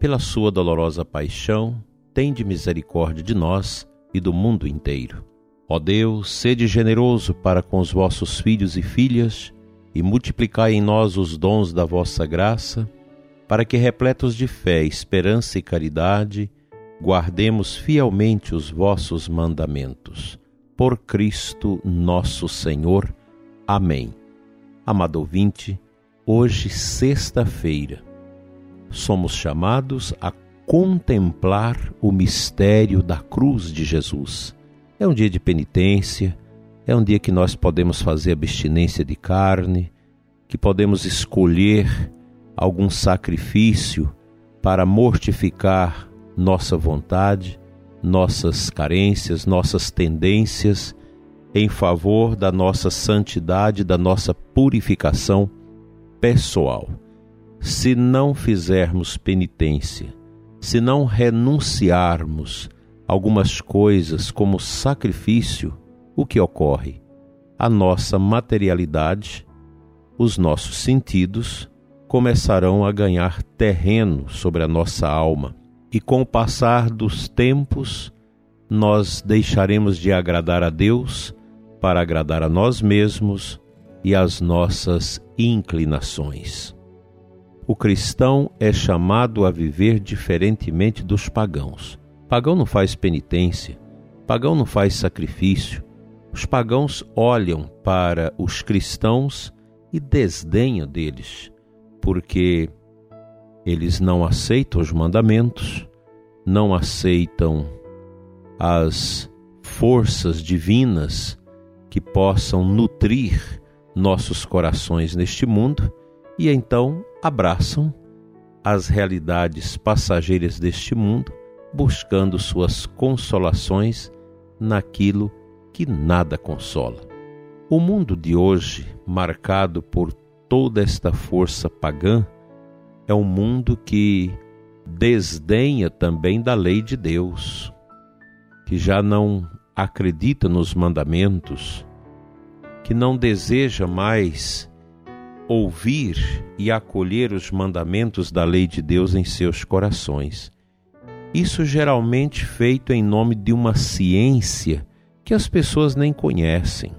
Pela sua dolorosa paixão, tende misericórdia de nós e do mundo inteiro. Ó Deus, sede generoso para com os vossos filhos e filhas e multiplicai em nós os dons da vossa graça, para que, repletos de fé, esperança e caridade, guardemos fielmente os vossos mandamentos. Por Cristo nosso Senhor. Amém. Amado ouvinte, hoje, sexta-feira, somos chamados a contemplar o mistério da cruz de Jesus. É um dia de penitência, é um dia que nós podemos fazer abstinência de carne, que podemos escolher algum sacrifício para mortificar nossa vontade, nossas carências, nossas tendências em favor da nossa santidade, da nossa purificação pessoal. Se não fizermos penitência, se não renunciarmos algumas coisas como sacrifício, o que ocorre? A nossa materialidade, os nossos sentidos começarão a ganhar terreno sobre a nossa alma, e com o passar dos tempos, nós deixaremos de agradar a Deus para agradar a nós mesmos e as nossas inclinações. O cristão é chamado a viver diferentemente dos pagãos. Pagão não faz penitência, pagão não faz sacrifício. Os pagãos olham para os cristãos e desdenham deles, porque eles não aceitam os mandamentos, não aceitam as forças divinas que possam nutrir nossos corações neste mundo e então abraçam as realidades passageiras deste mundo, buscando suas consolações naquilo que nada consola. O mundo de hoje, marcado por toda esta força pagã, é um mundo que desdenha também da lei de Deus, que já não acredita nos mandamentos, que não deseja mais ouvir e acolher os mandamentos da lei de Deus em seus corações. Isso geralmente feito em nome de uma ciência que as pessoas nem conhecem.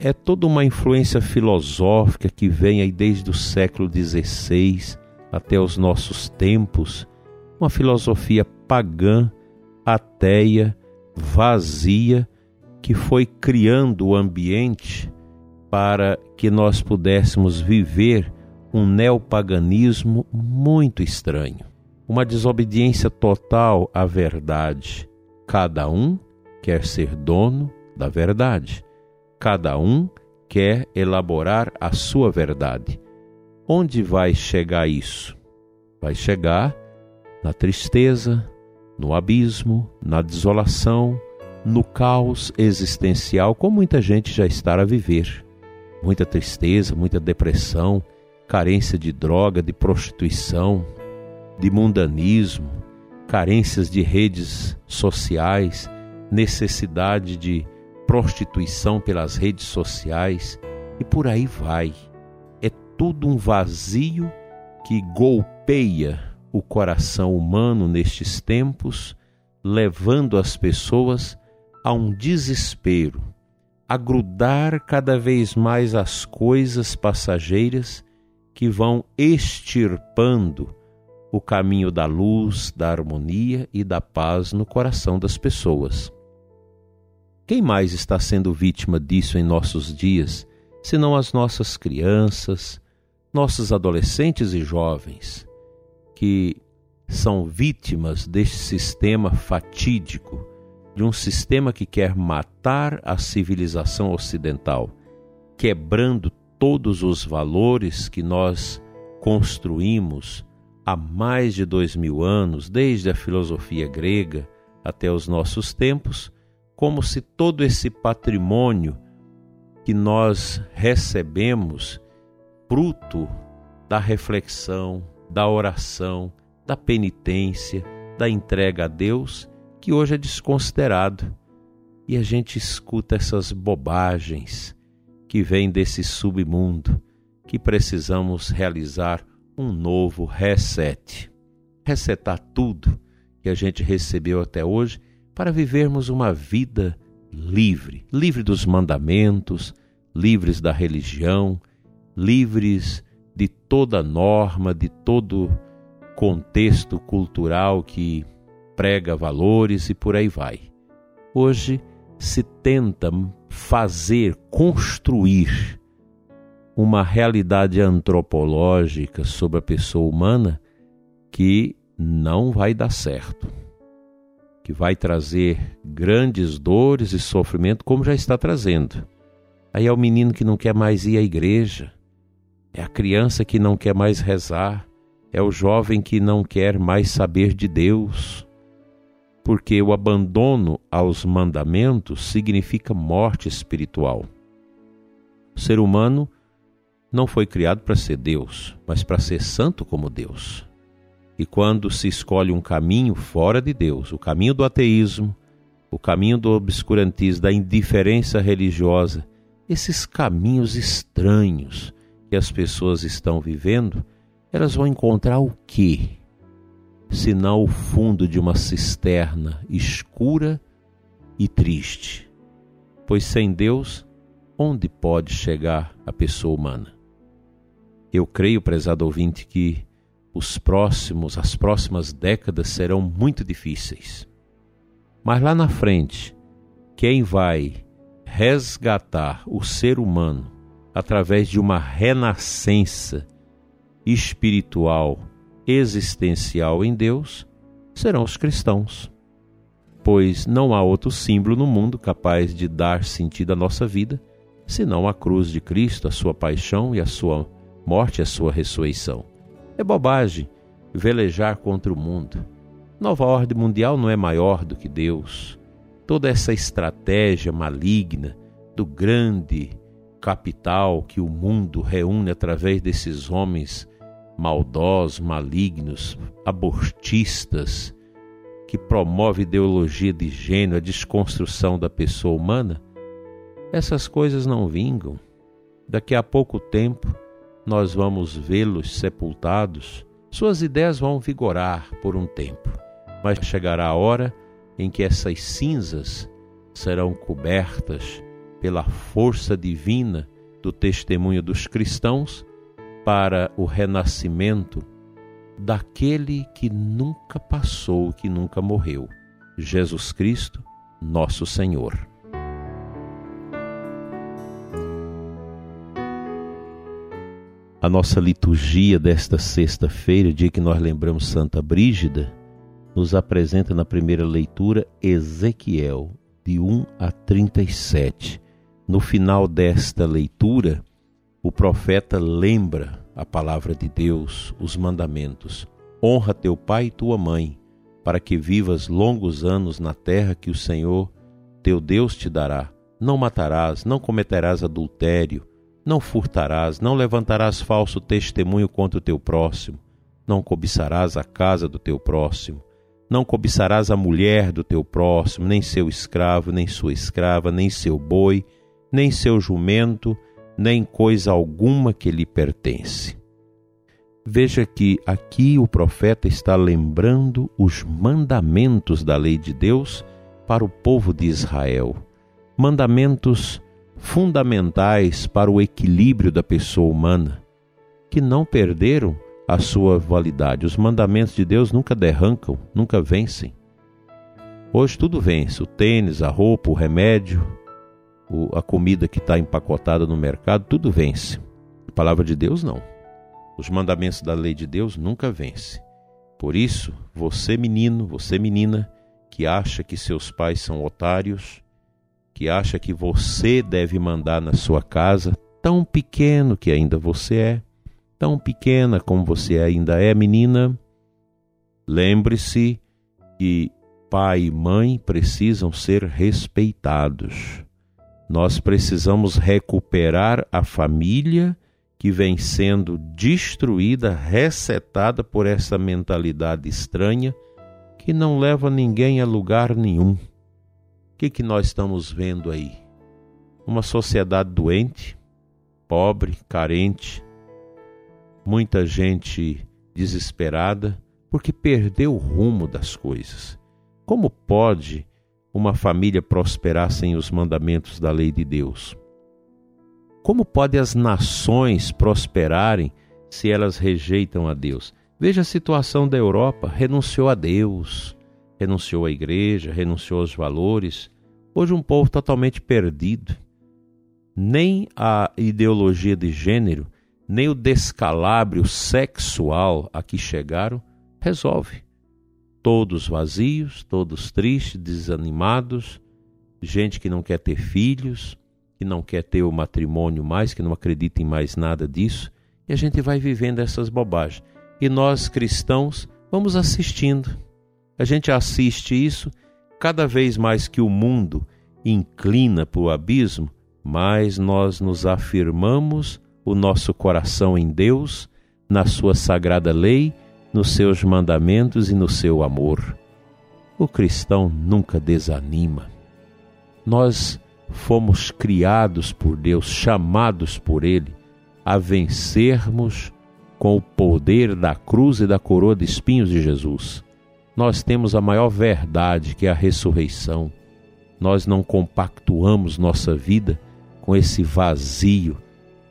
É toda uma influência filosófica que vem aí desde o século XVI até os nossos tempos, uma filosofia pagã, ateia, vazia que foi criando o ambiente para que nós pudéssemos viver um neopaganismo muito estranho, uma desobediência total à verdade. Cada um quer ser dono da verdade, cada um quer elaborar a sua verdade. Onde vai chegar isso? Vai chegar na tristeza, no abismo, na desolação, no caos existencial, como muita gente já está a viver. Muita tristeza, muita depressão, carência de droga, de prostituição, de mundanismo, carências de redes sociais, necessidade de prostituição pelas redes sociais e por aí vai. É tudo um vazio que golpeia o coração humano nestes tempos, levando as pessoas a um desespero, a grudar cada vez mais as coisas passageiras que vão extirpando o caminho da luz, da harmonia e da paz no coração das pessoas. Quem mais está sendo vítima disso em nossos dias, senão as nossas crianças, nossos adolescentes e jovens? que são vítimas deste sistema fatídico, de um sistema que quer matar a civilização ocidental, quebrando todos os valores que nós construímos há mais de dois mil anos, desde a filosofia grega até os nossos tempos, como se todo esse patrimônio que nós recebemos, fruto da reflexão, da oração, da penitência, da entrega a Deus, que hoje é desconsiderado. E a gente escuta essas bobagens que vêm desse submundo, que precisamos realizar um novo reset. Resetar tudo que a gente recebeu até hoje para vivermos uma vida livre, livre dos mandamentos, livres da religião, livres de toda norma, de todo contexto cultural que prega valores e por aí vai. Hoje se tenta fazer, construir uma realidade antropológica sobre a pessoa humana que não vai dar certo, que vai trazer grandes dores e sofrimento, como já está trazendo. Aí é o menino que não quer mais ir à igreja, é a criança que não quer mais rezar, é o jovem que não quer mais saber de Deus, porque o abandono aos mandamentos significa morte espiritual. O ser humano não foi criado para ser Deus, mas para ser santo como Deus. E quando se escolhe um caminho fora de Deus, o caminho do ateísmo, o caminho do obscurantismo, da indiferença religiosa, esses caminhos estranhos que as pessoas estão vivendo, elas vão encontrar o quê? Senão o fundo de uma cisterna escura e triste. Pois sem Deus, onde pode chegar a pessoa humana? Eu creio, prezado ouvinte, que os próximos, as próximas décadas serão muito difíceis. Mas lá na frente, quem vai resgatar o ser humano através de uma renascença espiritual, existencial em Deus, serão os cristãos. Pois não há outro símbolo no mundo capaz de dar sentido à nossa vida senão a cruz de Cristo, a sua paixão e a sua morte a sua ressurreição. É bobagem velejar contra o mundo. Nova ordem mundial não é maior do que Deus. Toda essa estratégia maligna do grande capital que o mundo reúne através desses homens maldosos, malignos, abortistas, que promove ideologia de gênero, a desconstrução da pessoa humana, essas coisas não vingam. Daqui a pouco tempo nós vamos vê-los sepultados, suas ideias vão vigorar por um tempo, mas chegará a hora em que essas cinzas serão cobertas pela força divina do testemunho dos cristãos para o renascimento daquele que nunca passou, que nunca morreu, Jesus Cristo, nosso Senhor. A nossa liturgia desta sexta-feira, dia que nós lembramos Santa Brígida, nos apresenta na primeira leitura Ezequiel, de 1 a 37. No final desta leitura, o profeta lembra a palavra de Deus, os mandamentos. Honra teu pai e tua mãe, para que vivas longos anos na terra que o Senhor, teu Deus, te dará. Não matarás, não cometerás adultério, não furtarás, não levantarás falso testemunho contra o teu próximo, não cobiçarás a casa do teu próximo, não cobiçarás a mulher do teu próximo, nem seu escravo, nem sua escrava, nem seu boi, nem seu jumento, nem coisa alguma que lhe pertence. Veja que aqui o profeta está lembrando os mandamentos da lei de Deus para o povo de Israel. Mandamentos fundamentais para o equilíbrio da pessoa humana, que não perderam a sua validade. Os mandamentos de Deus nunca derrancam, nunca vencem. Hoje tudo vence: o tênis, a roupa, o remédio, o, a comida que está empacotada no mercado, tudo vence. A palavra de Deus não. Os mandamentos da lei de Deus nunca vence. Por isso, você menino, você menina, que acha que seus pais são otários, que acha que você deve mandar na sua casa, tão pequeno que ainda você é, tão pequena como você ainda é, menina, lembre-se que pai e mãe precisam ser respeitados. Nós precisamos recuperar a família que vem sendo destruída, resetada por essa mentalidade estranha que não leva ninguém a lugar nenhum. O que, que nós estamos vendo aí? Uma sociedade doente, pobre, carente, muita gente desesperada porque perdeu o rumo das coisas. Como pode uma família prosperar sem os mandamentos da lei de Deus? Como pode as nações prosperarem se elas rejeitam a Deus? Veja a situação da Europa: renunciou a Deus, renunciou à igreja, renunciou aos valores. Hoje, um povo totalmente perdido. Nem a ideologia de gênero, nem o descalabro sexual a que chegaram resolve. Todos vazios, todos tristes, desanimados, gente que não quer ter filhos, que não quer ter o matrimônio mais, que não acredita em mais nada disso, e a gente vai vivendo essas bobagens. E nós cristãos vamos assistindo. A gente assiste isso cada vez mais que o mundo inclina para o abismo, mais nós nos afirmamos o nosso coração em Deus, na sua sagrada lei, nos seus mandamentos e no seu amor. O cristão nunca desanima. Nós fomos criados por Deus, chamados por Ele a vencermos com o poder da cruz e da coroa de espinhos de Jesus. Nós temos a maior verdade que é a ressurreição. Nós não compactuamos nossa vida com esse vazio,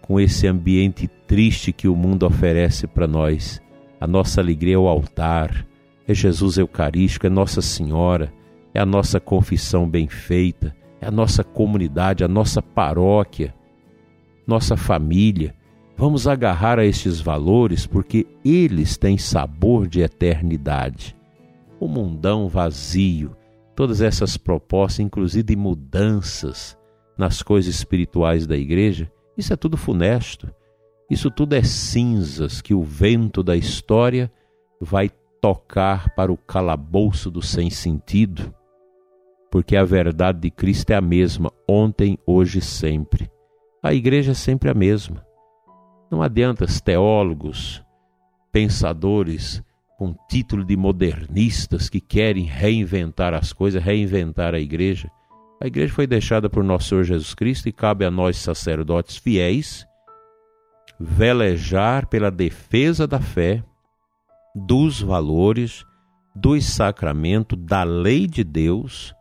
com esse ambiente triste que o mundo oferece para nós. A nossa alegria é o altar, é Jesus Eucarístico, é Nossa Senhora, é a nossa confissão bem feita é a nossa comunidade, a nossa paróquia, nossa família. Vamos agarrar a estes valores porque eles têm sabor de eternidade. O mundão vazio, todas essas propostas, inclusive mudanças nas coisas espirituais da igreja, isso é tudo funesto. Isso tudo é cinzas que o vento da história vai tocar para o calabouço do sem sentido porque a verdade de Cristo é a mesma, ontem, hoje e sempre. A igreja é sempre a mesma. Não adianta os teólogos, pensadores com título de modernistas que querem reinventar as coisas, reinventar a igreja. A igreja foi deixada por nosso Senhor Jesus Cristo e cabe a nós, sacerdotes fiéis, velejar pela defesa da fé, dos valores, dos sacramentos, da lei de Deus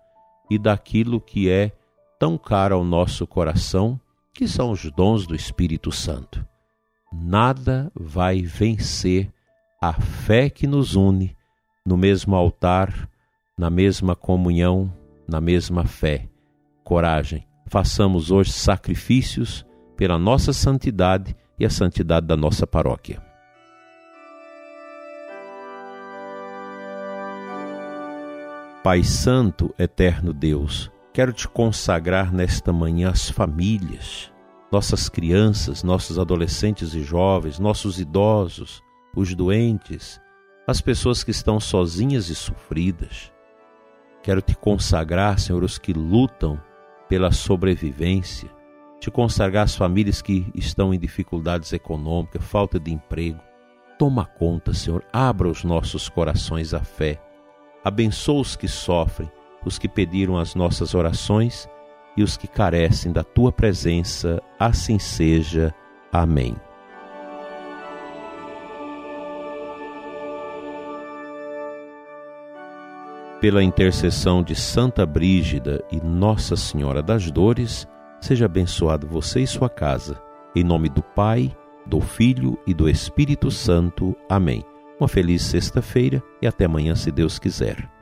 e daquilo que é tão caro ao nosso coração, que são os dons do Espírito Santo. Nada vai vencer a fé que nos une no mesmo altar, na mesma comunhão, na mesma fé. Coragem, façamos hoje sacrifícios pela nossa santidade e a santidade da nossa paróquia. Pai Santo, eterno Deus, quero te consagrar nesta manhã as famílias, nossas crianças, nossos adolescentes e jovens, nossos idosos, os doentes, as pessoas que estão sozinhas e sofridas. Quero te consagrar, Senhor, os que lutam pela sobrevivência, te consagrar as famílias que estão em dificuldades econômicas, falta de emprego. Toma conta, Senhor, abra os nossos corações à fé Abençoa os que sofrem, os que pediram as nossas orações e os que carecem da tua presença. Assim seja. Amém. Pela intercessão de Santa Brígida e Nossa Senhora das Dores, seja abençoado você e sua casa. Em nome do Pai, do Filho e do Espírito Santo. Amém. Uma feliz sexta-feira e até amanhã, se Deus quiser.